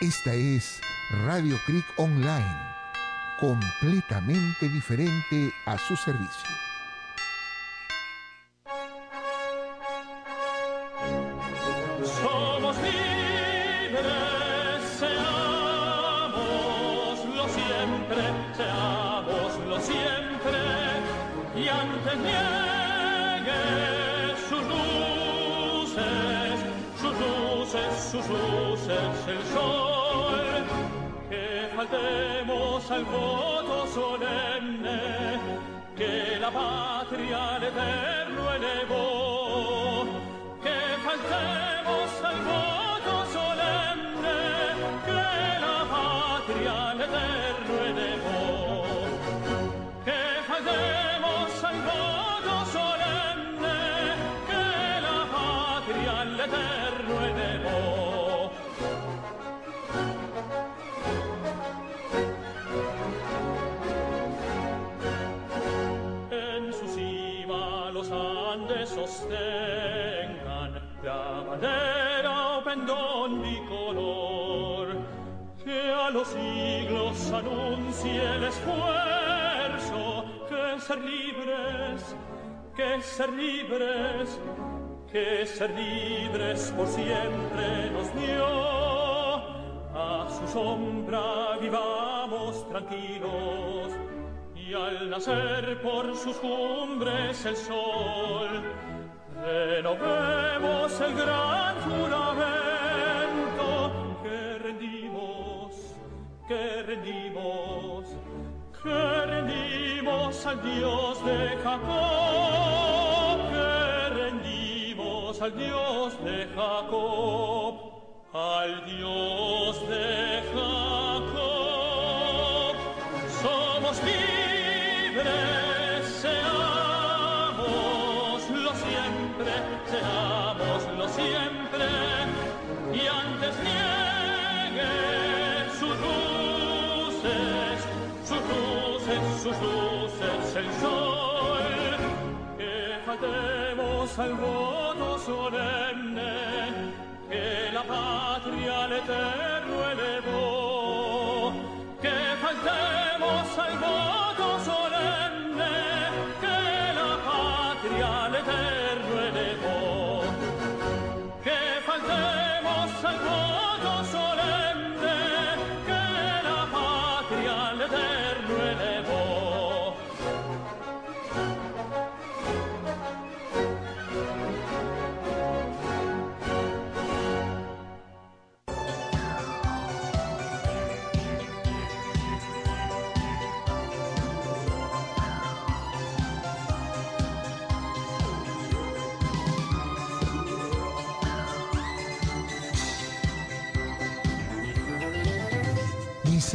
Esta es Radio Creek Online, completamente diferente a su servicio. Somos libres, seámoslo siempre, seámoslo siempre, y antes niegue sus luces, sus luces, sus luces el sol, faltemos al voto solemne, que la patria al eterno elevó, que faltemos al voto solemne, que la patria al eterno sostengan la bandera o pendón bicolor que a los siglos anuncie el esfuerzo que ser libres, que ser libres, que ser libres por siempre nos dio. A su sombra vivamos tranquilos y al nacer por sus cumbres el sol, renovemos el gran juramento que rendimos, que rendimos, que rendimos al Dios de Jacob, que rendimos al Dios de Jacob, al Dios de Jacob. Al voto solemne, que la patria al eterno elevó, que faltemos al voto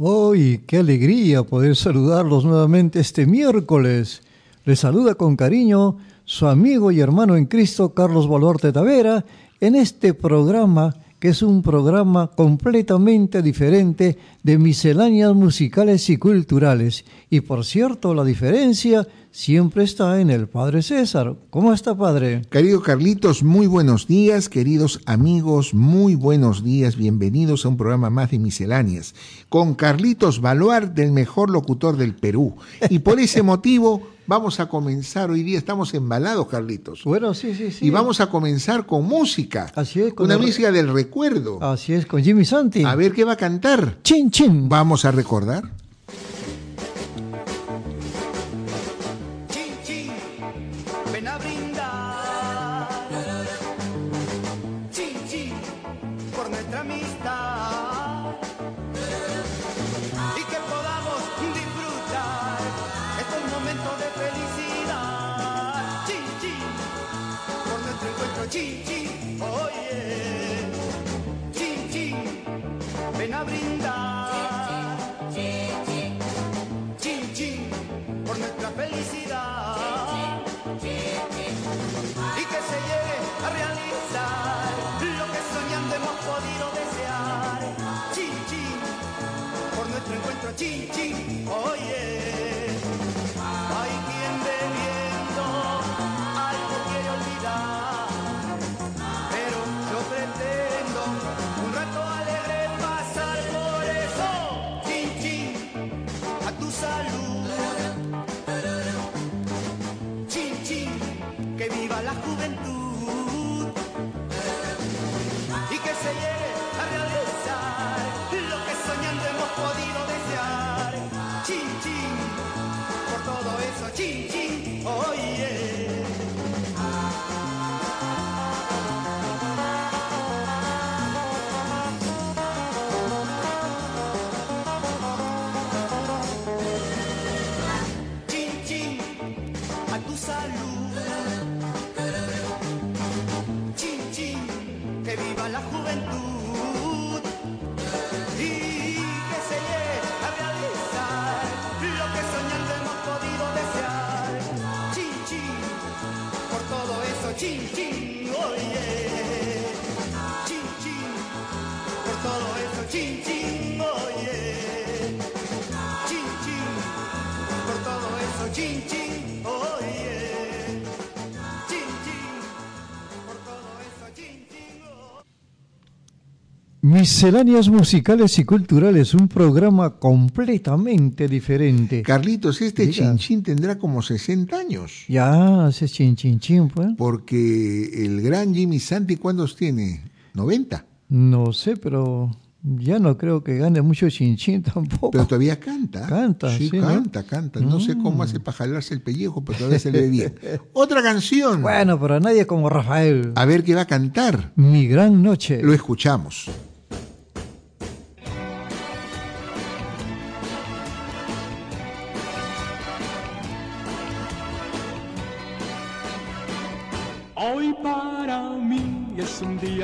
¡Hoy, qué alegría poder saludarlos nuevamente este miércoles! Les saluda con cariño su amigo y hermano en Cristo, Carlos Baluarte Tavera, en este programa que es un programa completamente diferente de misceláneas musicales y culturales. Y por cierto, la diferencia siempre está en el Padre César. ¿Cómo está, Padre? Querido Carlitos, muy buenos días, queridos amigos, muy buenos días, bienvenidos a un programa más de misceláneas, con Carlitos Baluarte, el mejor locutor del Perú. Y por ese motivo vamos a comenzar, hoy día estamos embalados, Carlitos. Bueno, sí, sí, sí. Y vamos a comenzar con música. Así es, con Una el- música del recuerdo. Así es, con Jimmy Santi. A ver qué va a cantar. Chin, chin. Vamos a recordar. Misceláneas musicales y culturales, un programa completamente diferente. Carlitos, este Diga. chinchín tendrá como 60 años. Ya, hace chin chin chin, pues. Porque el gran Jimmy Santi, ¿cuántos tiene? 90. No sé, pero ya no creo que gane mucho chin chin tampoco. Pero todavía canta. Canta, sí, sí, ¿no? canta, canta. No sé cómo hace para jalarse el pellejo, pero todavía se le ve bien. Otra canción. Bueno, pero nadie como Rafael. A ver qué va a cantar. Mi gran noche. Lo escuchamos.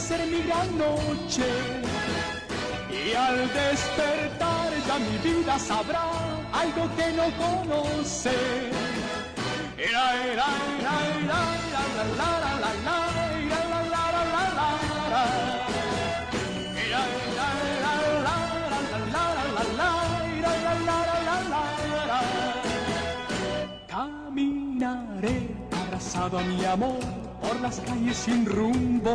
ser mi gran noche. Y al despertar ya mi vida sabrá algo que no conoce. Caminaré abrazado a mi amor por las calles sin rumbo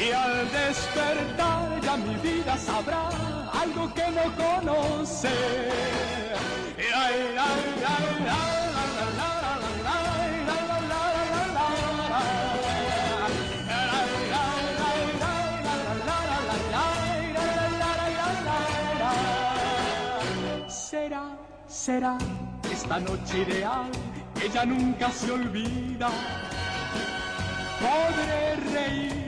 Y al despertar ya mi vida sabrá algo que no conoce. Será, será esta noche ideal, ella nunca se olvida. Podré reír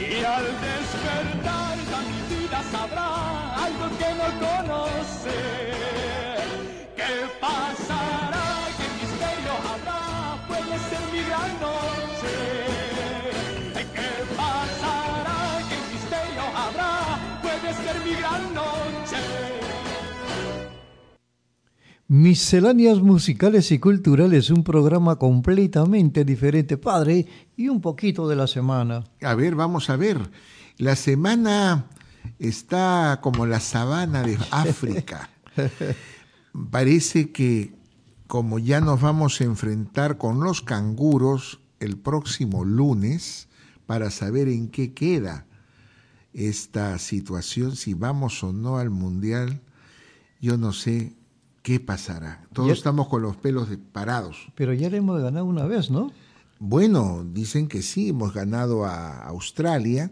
Y al despertar mi vida sabrá algo que no conoce. ¿Qué pasará? ¿Qué misterio habrá? Puede ser mi gran noche. Misceláneas musicales y culturales, un programa completamente diferente, padre, y un poquito de la semana. A ver, vamos a ver. La semana está como la sabana de África. Parece que como ya nos vamos a enfrentar con los canguros el próximo lunes para saber en qué queda esta situación, si vamos o no al mundial, yo no sé qué pasará. Todos Ya- estamos con los pelos parados. Pero ya le hemos ganado una vez, ¿no? Bueno, dicen que sí, hemos ganado a Australia.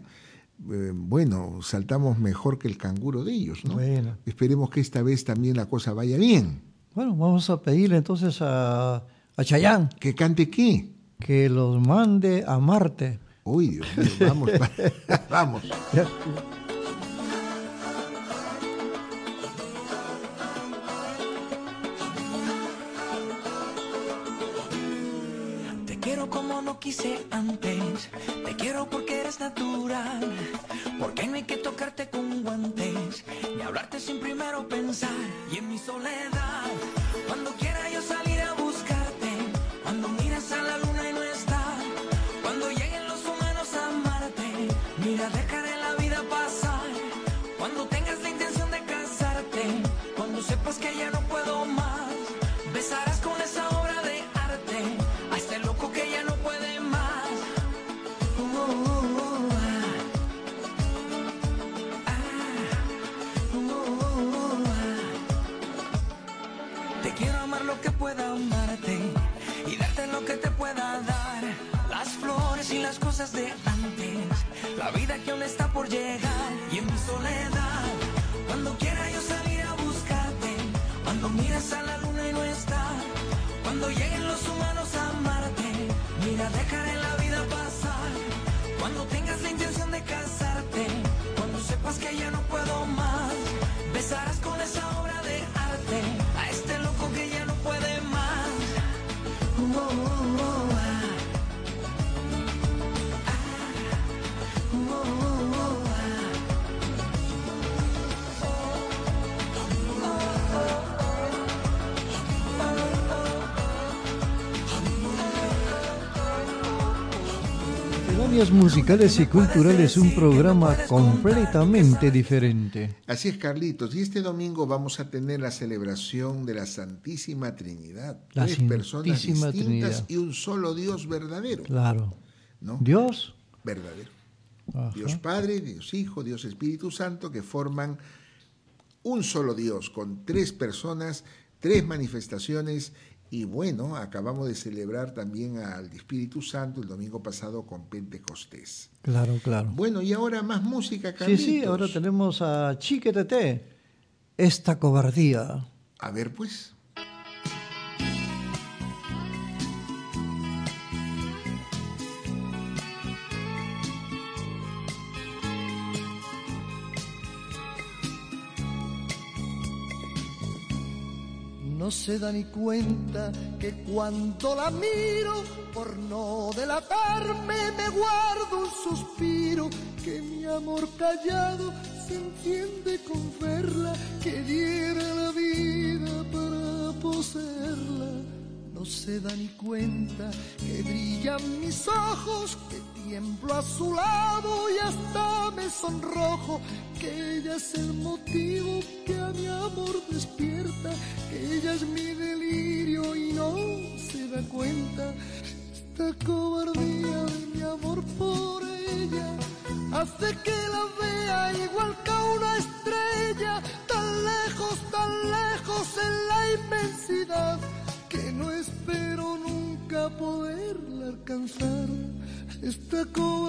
Eh, bueno, saltamos mejor que el canguro de ellos, ¿no? Bueno. Esperemos que esta vez también la cosa vaya bien. Bueno, vamos a pedirle entonces a, a Chayán ¿Que cante qué? que los mande a Marte. Uy, Dios mío, vamos, vamos. Antes. Te quiero porque eres natural. Porque no hay que tocarte con guantes. Ni hablarte sin primero pensar. Y en mi soledad, cuando quiera yo salir Musicales y culturales, un programa completamente diferente. Así es, Carlitos. Y este domingo vamos a tener la celebración de la Santísima Trinidad. La Tres personas distintas Trinidad. y un solo Dios verdadero. Claro. ¿no? Dios. Verdadero. Ajá. Dios Padre, Dios Hijo, Dios Espíritu Santo, que forman un solo Dios, con tres personas, tres manifestaciones. Y bueno, acabamos de celebrar también al Espíritu Santo el domingo pasado con Pentecostés. Claro, claro. Bueno, y ahora más música, Sí, Carlitos. sí, ahora tenemos a Chiquetete. Esta cobardía. A ver, pues. No se da ni cuenta que cuando la miro, por no delatarme, me guardo un suspiro, que mi amor callado se entiende con verla, que diera la vida para poseerla. No se da ni cuenta que brillan mis ojos, que tiemblo a su lado y hasta me sonrojo, que ella es el motivo que a mi amor despierta, que ella es mi delirio y no se da cuenta. Esta cobardía de mi amor por ella hace que la vea igual que a una estrella, tan lejos, tan lejos en la inmensidad, que no espero nunca poderla alcanzar. Esta cobardía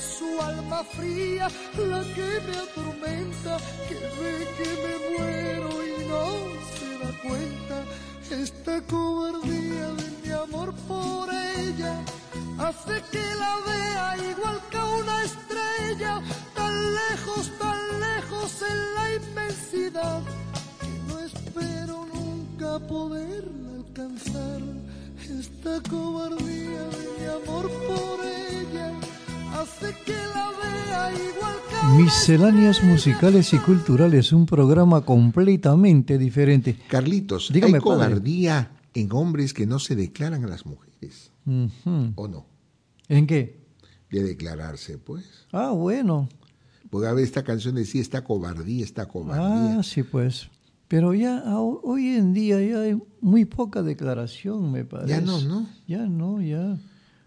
su alma fría la que me atormenta, que ve que me muero y no se da cuenta. Esta cobardía de mi amor por ella hace que la vea igual que una estrella, tan lejos, tan lejos en la inmensidad, que no espero nunca poderla alcanzar. Esta cobardía de mi amor por ella Misceláneas musicales y culturales, un programa completamente diferente. Carlitos, Dígame, hay padre. cobardía en hombres que no se declaran a las mujeres. ¿o no? ¿En qué? De declararse, pues. Ah, bueno. Porque a ver, esta canción decía, esta cobardía, esta cobardía. Ah, sí, pues. Pero ya hoy en día ya hay muy poca declaración, me parece. Ya no, ¿no? Ya no, ya.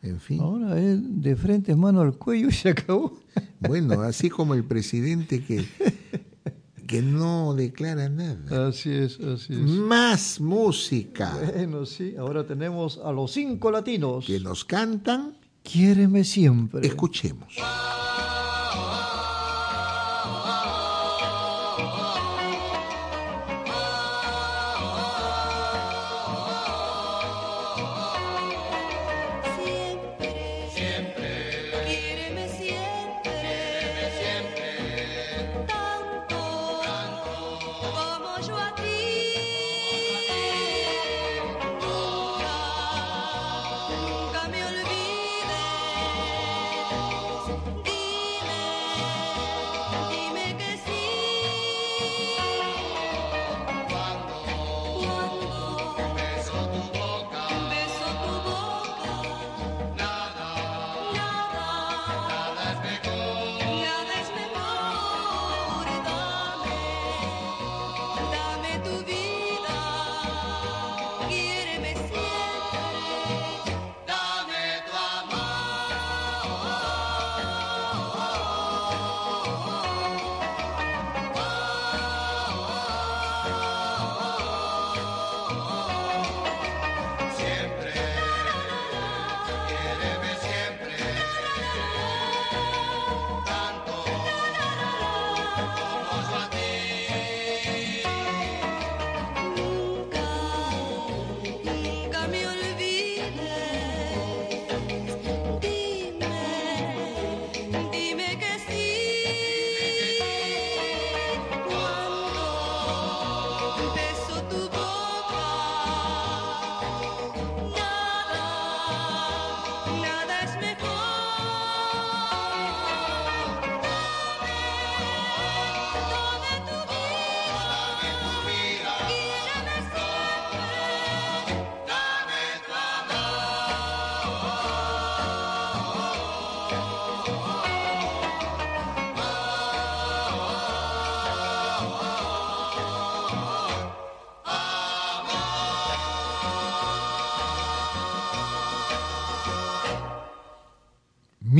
En fin. Ahora es de frente, mano al cuello y se acabó. Bueno, así como el presidente que, que no declara nada. Así es, así es. Más música Bueno, sí, ahora tenemos a los cinco latinos. que nos cantan. Quiéreme siempre. Escuchemos.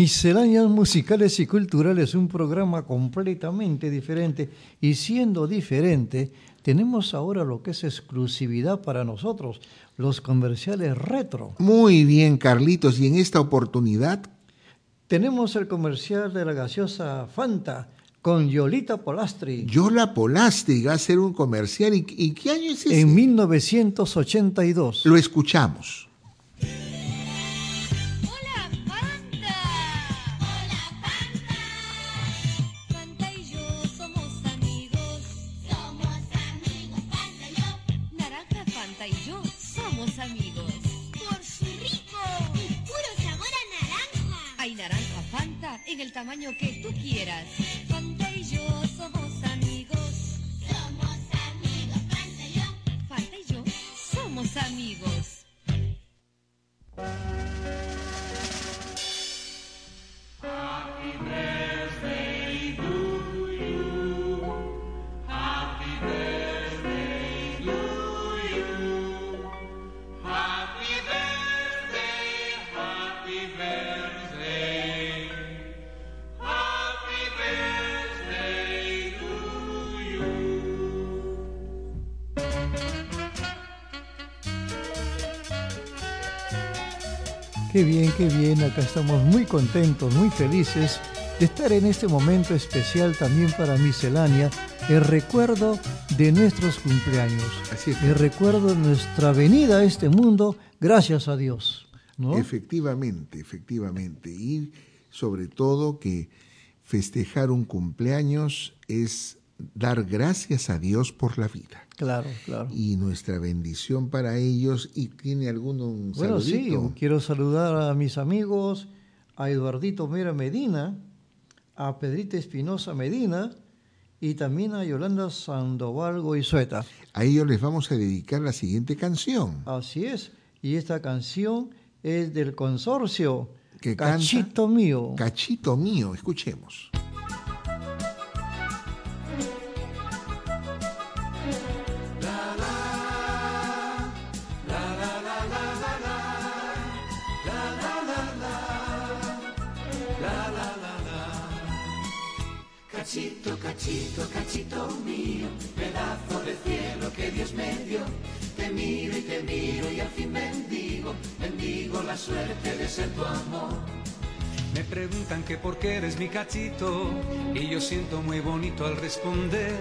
Misceláneas musicales y culturales, un programa completamente diferente. Y siendo diferente, tenemos ahora lo que es exclusividad para nosotros, los comerciales retro. Muy bien, Carlitos. Y en esta oportunidad, Tenemos el comercial de la gaseosa Fanta con Yolita Polastri Yola Polasti va a hacer un comercial. ¿Y, y qué año es ese? en 1982. Lo escuchamos. Tamaño que tú quieras. Qué bien, qué bien. Acá estamos muy contentos, muy felices de estar en este momento especial también para Miscelánea, el recuerdo de nuestros cumpleaños. Así es. El recuerdo de nuestra venida a este mundo, gracias a Dios. ¿no? Efectivamente, efectivamente. Y sobre todo que festejar un cumpleaños es dar gracias a Dios por la vida. Claro, claro. Y nuestra bendición para ellos. ¿Y tiene alguno un Bueno, sí, quiero saludar a mis amigos, a Eduardito Mera Medina, a Pedrita Espinosa Medina y también a Yolanda Sandoval Goizueta. A ellos les vamos a dedicar la siguiente canción. Así es. Y esta canción es del consorcio Que canta Cachito Mío. Cachito mío, escuchemos. Cachito, cachito, cachito mío, pedazo de cielo que Dios me dio. Te miro y te miro y al fin bendigo, bendigo la suerte de ser tu amor. Me preguntan que por qué eres mi cachito y yo siento muy bonito al responder,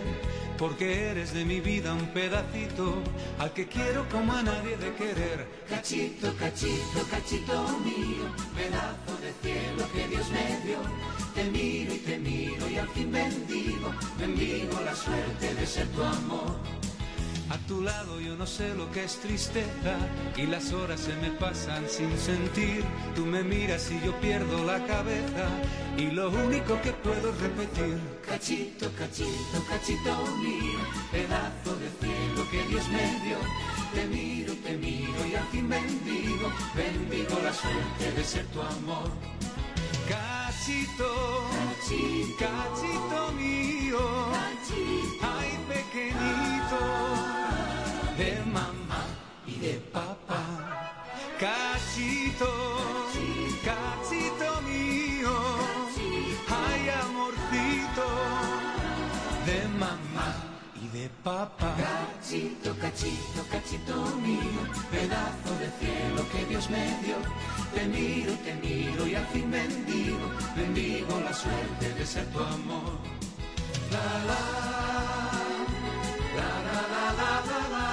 porque eres de mi vida un pedacito al que quiero como a nadie de querer. Cachito, cachito, cachito mío, pedazo de cielo que Dios me dio. Te miro y te miro y al fin bendigo, bendigo la suerte de ser tu amor. A tu lado yo no sé lo que es tristeza y las horas se me pasan sin sentir. Tú me miras y yo pierdo la cabeza y lo único que puedo repetir. Cachito, cachito, cachito mío, pedazo de cielo que Dios me dio. Te miro te miro y al fin bendigo, bendigo la suerte de ser tu amor. Cachito, Cachito, cachito mío, cachito, ay pequeñito, de mamá y de papá. Cachito, cachito. mío, ay amorcito, de mamá y de papá. Cachito, cachito, cachito mío, pedazo de cielo que Dios me dio. Te miro te miro y al fin bendigo, bendigo la suerte de ser tu amor. La, la la la la la la, la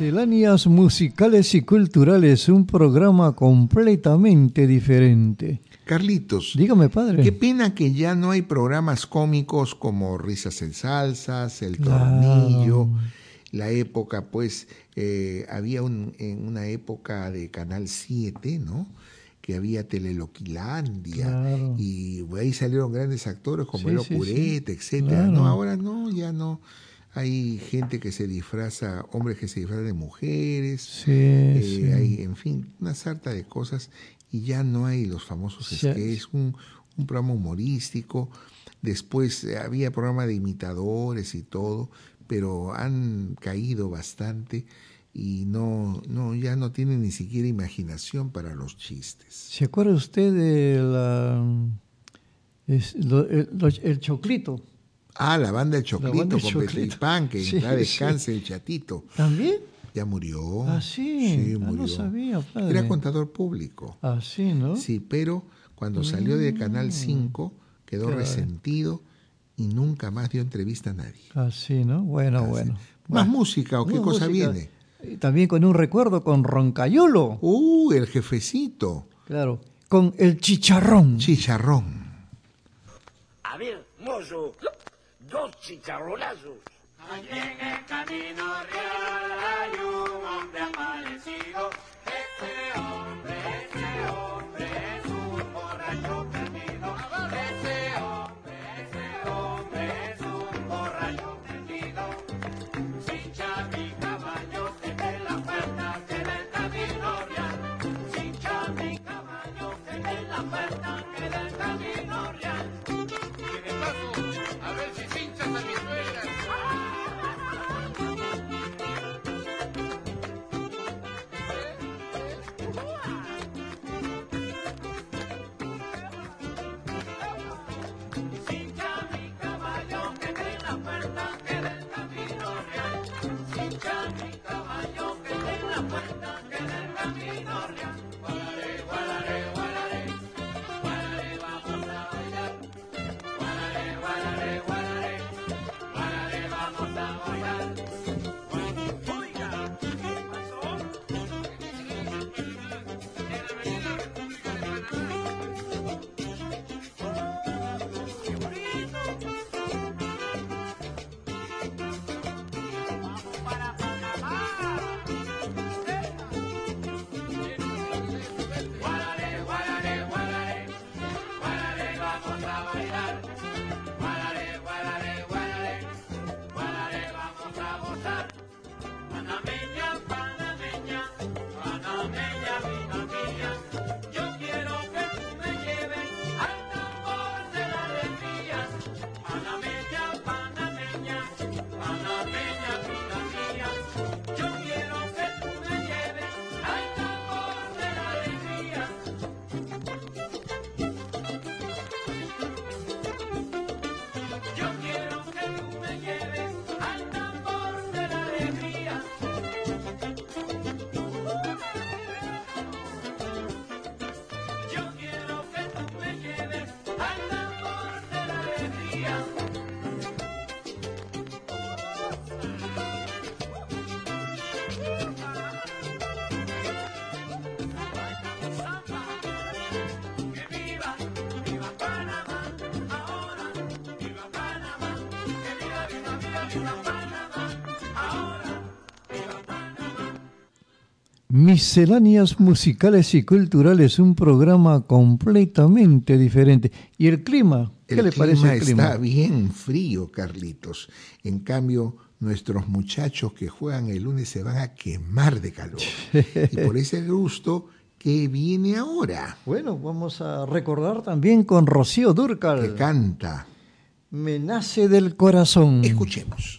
Misceláneas musicales y culturales, un programa completamente diferente. Carlitos, Dígame, padre. qué pena que ya no hay programas cómicos como Risas en Salsas, El. Tornillo. La época, pues, eh, había un, en una época de Canal 7, ¿no? Que había Teleloquilandia. Claro. Y ahí salieron grandes actores como Sí, Purete, sí. etcétera. Claro. No, ahora no, ya no. Hay gente que se disfraza, hombres que se disfrazan de mujeres. Sí, Eh, sí. hay, en fin, una sarta de cosas y ya no hay los famosos Sí. sketches, un, un programa humorístico. Después eh, había programa de imitadores y todo, pero han caído bastante y no, no, ya no tienen ni siquiera imaginación para los chistes. ¿Se acuerda usted de la, es- lo- el, el choclito? Ah, la banda El Choclito con. Petripán, que Sí, descanse el chatito. ¿También? Ya murió. Ah, sí. Sí, Ah, no murió. sabía, padre. Era contador público. Ah, sí, ¿no? Sí, pero cuando salió de Canal 5 quedó Mm. Claro. resentido y nunca más dio entrevista a nadie. Ah, sí, ¿no? Bueno, Así. bueno. ¿Más música o qué cosa música. viene? También con un recuerdo con Roncayulo. Uh, el jefecito, Claro. Con el chicharrón. chicharrón. A ver, mozo, dos chicharronazos. Allí en el camino real hay un hombre aparecido. Misceláneas musicales y culturales, un programa completamente diferente. ¿Y el clima? ¿Qué le parece el clima? Está bien frío, Carlitos. En cambio, nuestros muchachos que juegan el lunes se van a quemar de calor. y por ese gusto que viene ahora. Bueno, vamos a recordar también con Rocío Durcal. Que canta. Me nace del corazón. Escuchemos.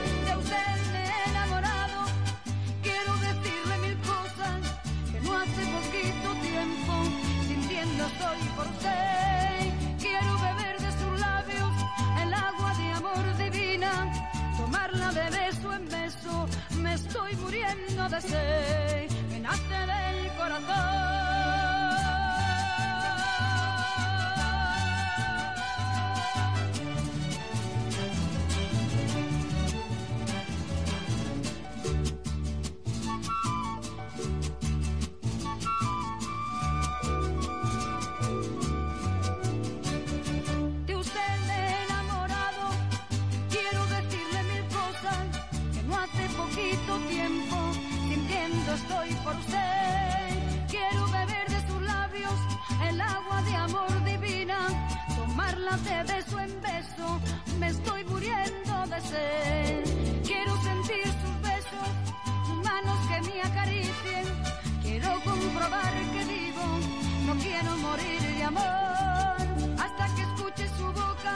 amor hasta que escuche su boca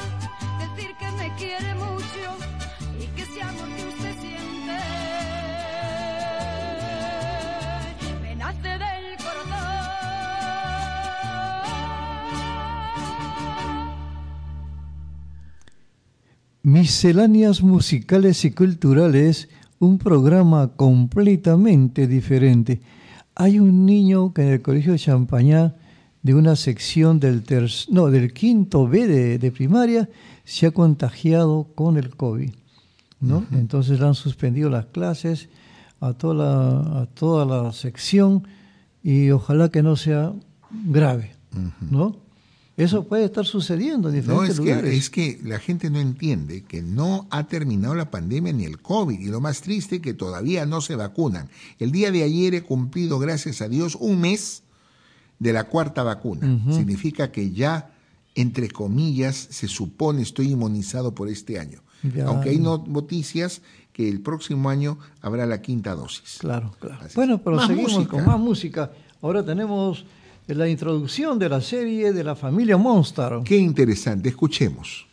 decir que me quiere mucho y que ese amor que usted siente me nace del corazón. Misceláneas musicales y culturales, un programa completamente diferente. Hay un niño que en el colegio de Champañá de una sección del, no, del quinto B de, de primaria, se ha contagiado con el COVID. ¿no? Entonces le han suspendido las clases a toda, la, a toda la sección y ojalá que no sea grave. ¿no? Eso puede estar sucediendo en No, diferentes es lugares. que, es que la gente no entiende que no ha terminado la pandemia ni el COVID y lo más triste que todavía no se vacunan. El día de ayer he cumplido, gracias a Dios, un mes de la cuarta vacuna. Significa que ya, entre comillas, se supone estoy inmunizado por este año. Ya. Aunque hay no- noticias que el próximo año habrá la quinta dosis. Claro, claro. Así. Bueno, pero Más seguimos música. con más música. Ahora tenemos la introducción de la serie de la familia Monster. Qué interesante, escuchemos.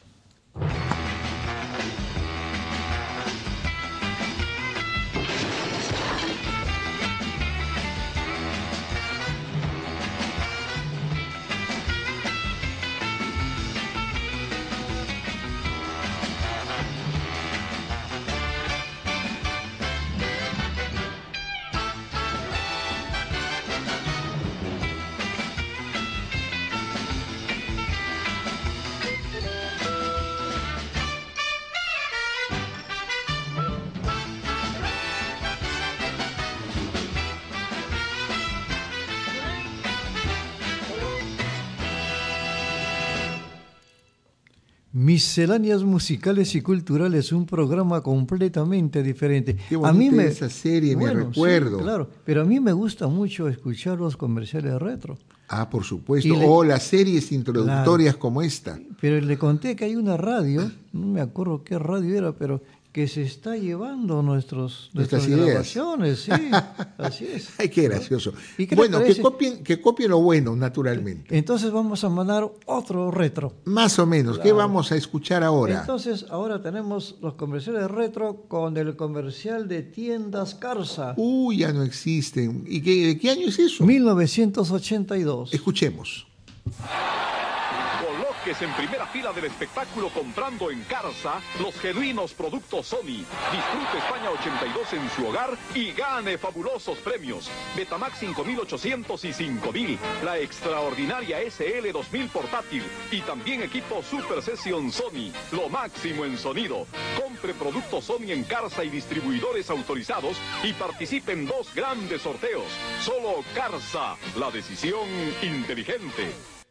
Misceláneas musicales y culturales, un programa completamente diferente. Qué a mí me esa serie, me sí, recuerdo. claro, pero a mí me gusta mucho escuchar los comerciales retro. Ah, por supuesto. Le- O las series introductorias como esta. Pero le conté que hay una radio, no me acuerdo qué radio era, pero que se está llevando nuestros, Nuestras nuestras ideas. grabaciones, sí, así es. Ay, qué gracioso. ¿Y qué le bueno, que copien, que copien lo bueno, naturalmente. Entonces vamos a mandar otro retro. Más o menos. ¿Qué vamos a escuchar ahora? Entonces ahora tenemos los comerciales retro con el comercial de tiendas Carza. Uy, ya no existen. ¿Y qué, de qué año es eso? 1982. Escuchemos. Colóquese en primera fila del espectáculo comprando en Carza los genuinos productos Sony. Disfrute España 82 en su hogar y gane fabulosos premios. Betamax 5800 y 5000. La extraordinaria SL 2000 portátil. Y también equipo Super Session Sony. Lo máximo en sonido. Compre productos Sony en Carza y distribuidores autorizados y participe en dos grandes sorteos. Solo Carza. La decisión inteligente.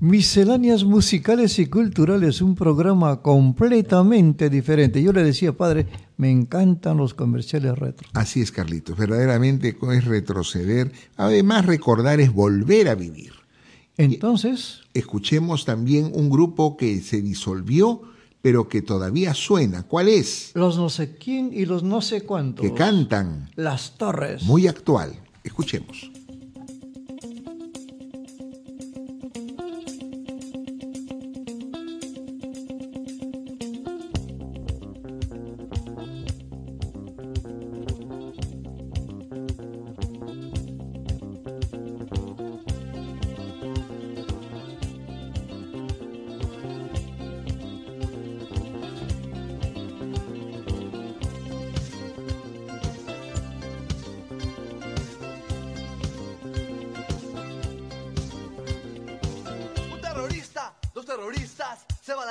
Misceláneas musicales y culturales, un programa completamente diferente. Yo le decía, padre, me encantan los comerciales retro. Así es, Carlitos. Verdaderamente es retroceder. Además, recordar es volver a vivir. Entonces, Escuchemos también un grupo que se disolvió, pero que todavía suena. ¿Cuál es? los no sé quién y los no sé cuántos. Que cantan. Las Torres. Muy actual. Escuchemos.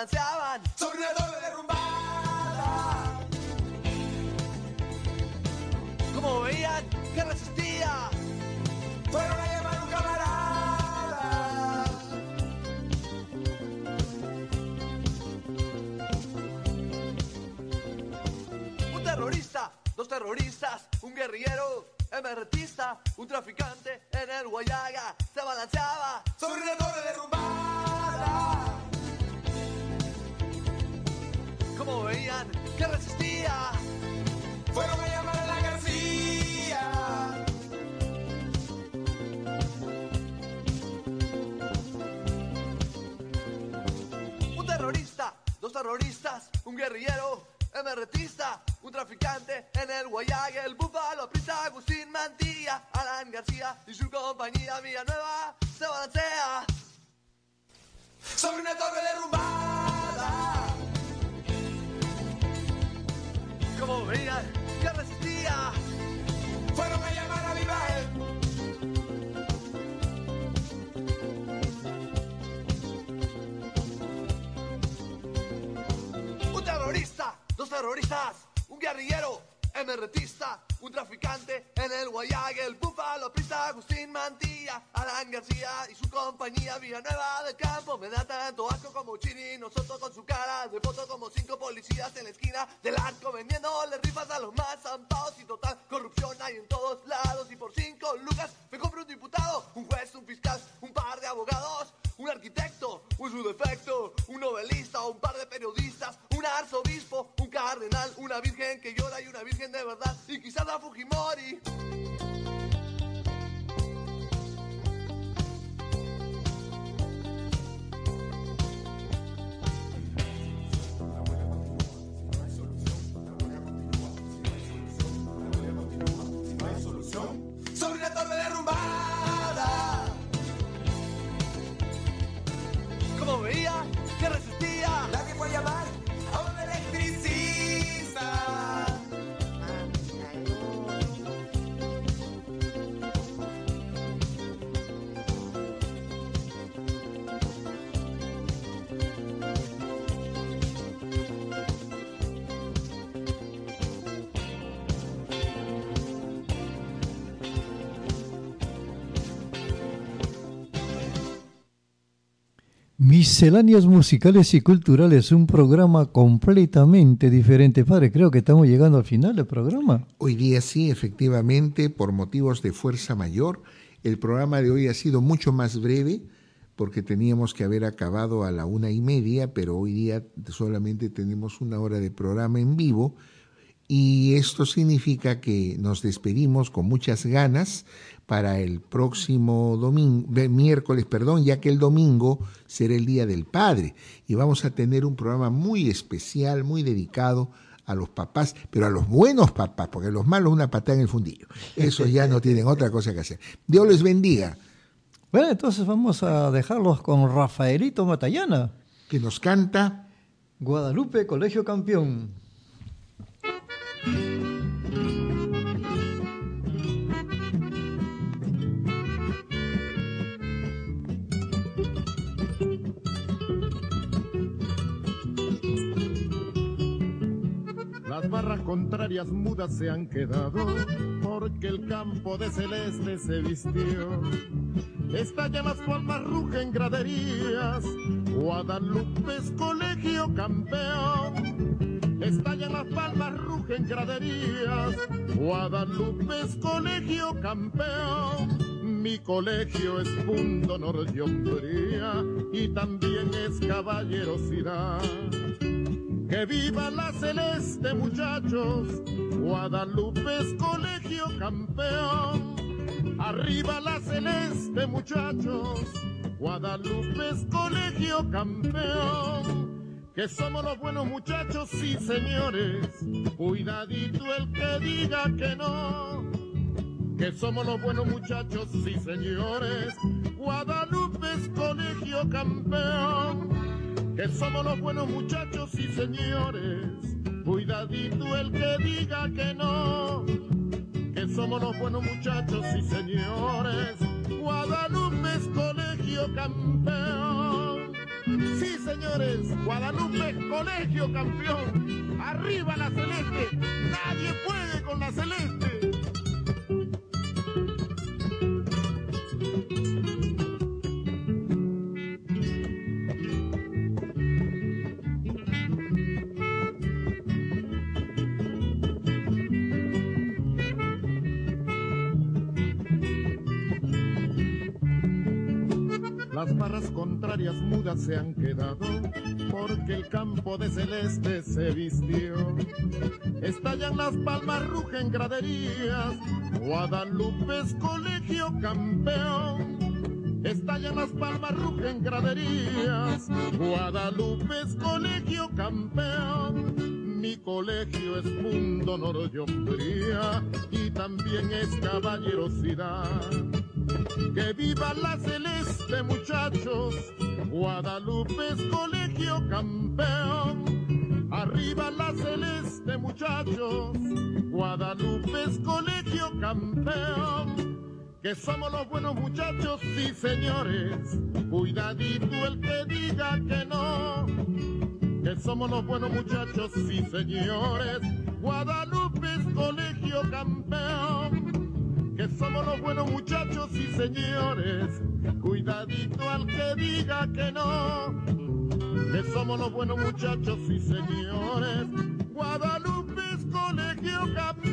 Terroristas se Fueron a llamar a Vivael. Un terrorista, dos terroristas, un guerrillero, MRTista, un traficante en el Guayague, el búfalo prista, Agustín Mantilla, Alan García y su compañía, Villanueva del Campo, me da tanto asco como Chini, nosotros con su cara. De foto como cinco policías en la esquina del arco vendiéndole rifas a los más zampados y total corrupción hay en todos lados. Y por cinco lucas me compro un diputado, un juez, un fiscal, un par de abogados, un arquitecto, un su defecto, un novelista, un par de periodistas, un arzobispo, un cardenal, una virgen que llora y una virgen de verdad. Y quizás a Fujimori. Misceláneas musicales y culturales, un programa completamente diferente. Padre, creo que estamos llegando al final del programa. Hoy día sí, efectivamente, por motivos de fuerza mayor, el programa de hoy ha sido mucho más breve porque teníamos que haber acabado a la una y media, pero hoy día solamente tenemos una hora de programa en vivo y esto significa que nos despedimos con muchas ganas para el próximo domingo, miércoles, perdón, ya que el domingo será el Día del Padre y vamos a tener un programa muy especial, muy dedicado a los papás, pero a los buenos papás, porque los malos una patada en el fundillo. Esos ya no tienen otra cosa que hacer. Dios les bendiga. Bueno, entonces vamos a dejarlos con Rafaelito Matallana. Que nos canta Guadalupe, Colegio Campeón. Barras contrarias mudas se han quedado porque el campo de celeste se vistió. Estallan las palmas, rugen graderías, Guadalupe es colegio campeón. Estallan las palmas, rugen graderías, Guadalupe es colegio campeón. Mi colegio es punto honor y y también es caballerosidad. Que viva la celeste, muchachos. Guadalupe es colegio campeón. Arriba la celeste, muchachos. Guadalupe es colegio campeón. Que somos los buenos muchachos, sí, señores. Cuidadito el que diga que no. Que somos los buenos muchachos, sí, señores. Guadalupe es colegio campeón que somos los buenos muchachos y señores. Cuidadito el que diga que no, que somos los buenos muchachos y señores. Guadalupe es colegio campeón. Sí, señores, Guadalupe es colegio campeón. Arriba la celeste, nadie puede con la celeste. Se han quedado porque el campo de celeste se vistió. Estallan las palmas, rugen graderías, Guadalupe es colegio campeón. Estallan las palmas, rugen graderías, Guadalupe es colegio campeón. Mi colegio es mundo honor y también es caballerosidad. Que viva la celeste, muchachos. Guadalupe es colegio campeón. Arriba la celeste, muchachos. Guadalupe es colegio campeón. Que somos los buenos muchachos, sí señores, cuidadito el que diga que no. Que somos los buenos muchachos, sí señores, Guadalupe es colegio campeón. Que somos los buenos muchachos, sí señores, cuidadito al que diga que no. Que somos los buenos muchachos, sí señores, Guadalupe es colegio campeón.